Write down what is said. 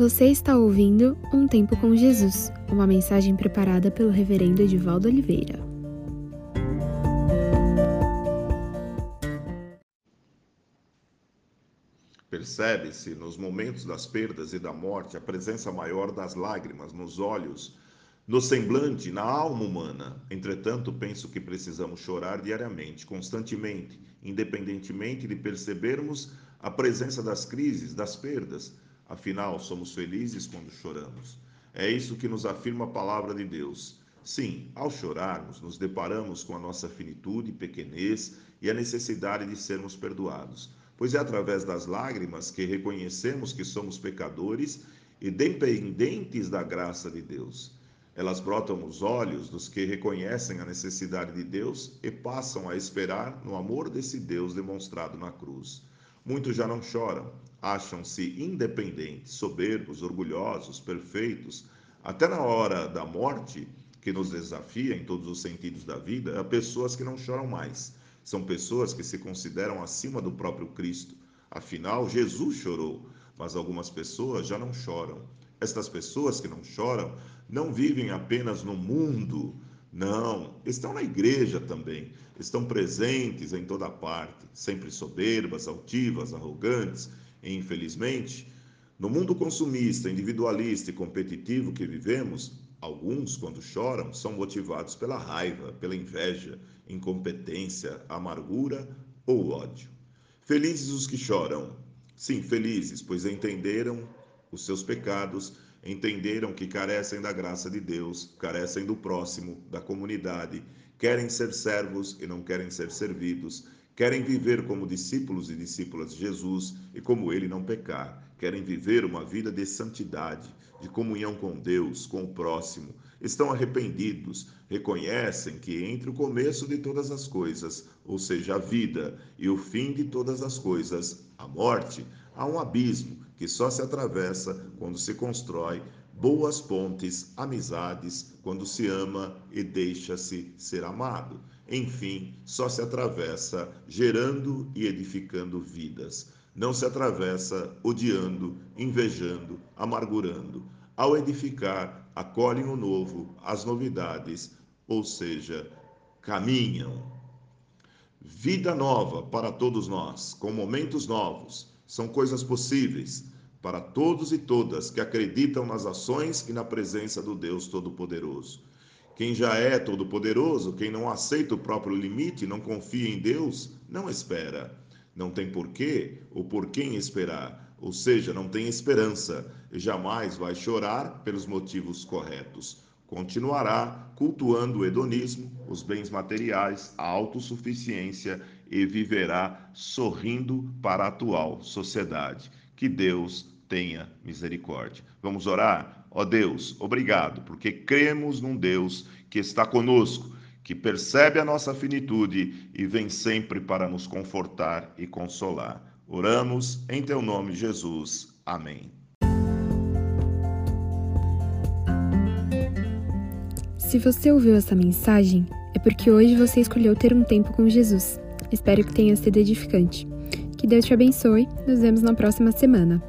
Você está ouvindo Um Tempo com Jesus, uma mensagem preparada pelo Reverendo Edivaldo Oliveira. Percebe-se nos momentos das perdas e da morte a presença maior das lágrimas nos olhos, no semblante, na alma humana. Entretanto, penso que precisamos chorar diariamente, constantemente, independentemente de percebermos a presença das crises, das perdas Afinal, somos felizes quando choramos. É isso que nos afirma a palavra de Deus. Sim, ao chorarmos, nos deparamos com a nossa finitude, pequenez e a necessidade de sermos perdoados, pois é através das lágrimas que reconhecemos que somos pecadores e dependentes da graça de Deus. Elas brotam nos olhos dos que reconhecem a necessidade de Deus e passam a esperar no amor desse Deus demonstrado na cruz. Muitos já não choram, acham-se independentes, soberbos, orgulhosos, perfeitos. Até na hora da morte, que nos desafia em todos os sentidos da vida, há pessoas que não choram mais. São pessoas que se consideram acima do próprio Cristo. Afinal, Jesus chorou, mas algumas pessoas já não choram. Estas pessoas que não choram não vivem apenas no mundo, não, estão na igreja também, estão presentes em toda parte, sempre soberbas, altivas, arrogantes, e infelizmente, no mundo consumista, individualista e competitivo que vivemos, alguns, quando choram, são motivados pela raiva, pela inveja, incompetência, amargura ou ódio. Felizes os que choram. Sim, felizes, pois entenderam os seus pecados entenderam que carecem da graça de Deus, carecem do próximo, da comunidade, querem ser servos e não querem ser servidos, querem viver como discípulos e discípulas de Jesus e como ele não pecar, querem viver uma vida de santidade, de comunhão com Deus, com o próximo, estão arrependidos, reconhecem que entre o começo de todas as coisas, ou seja, a vida, e o fim de todas as coisas, a morte, há um abismo que só se atravessa quando se constrói boas pontes, amizades, quando se ama e deixa-se ser amado. Enfim, só se atravessa gerando e edificando vidas. Não se atravessa odiando, invejando, amargurando. Ao edificar, acolhem o novo, as novidades, ou seja, caminham. Vida nova para todos nós, com momentos novos, são coisas possíveis para todos e todas que acreditam nas ações e na presença do Deus Todo-Poderoso. Quem já é todo-poderoso, quem não aceita o próprio limite, não confia em Deus, não espera. Não tem porquê ou por quem esperar, ou seja, não tem esperança e jamais vai chorar pelos motivos corretos. Continuará cultuando o hedonismo, os bens materiais, a autossuficiência e viverá sorrindo para a atual sociedade. Que Deus tenha misericórdia. Vamos orar? Ó Deus, obrigado, porque cremos num Deus que está conosco, que percebe a nossa finitude e vem sempre para nos confortar e consolar. Oramos em teu nome, Jesus. Amém. Se você ouviu essa mensagem, é porque hoje você escolheu ter um tempo com Jesus. Espero que tenha sido edificante. Que Deus te abençoe. Nos vemos na próxima semana.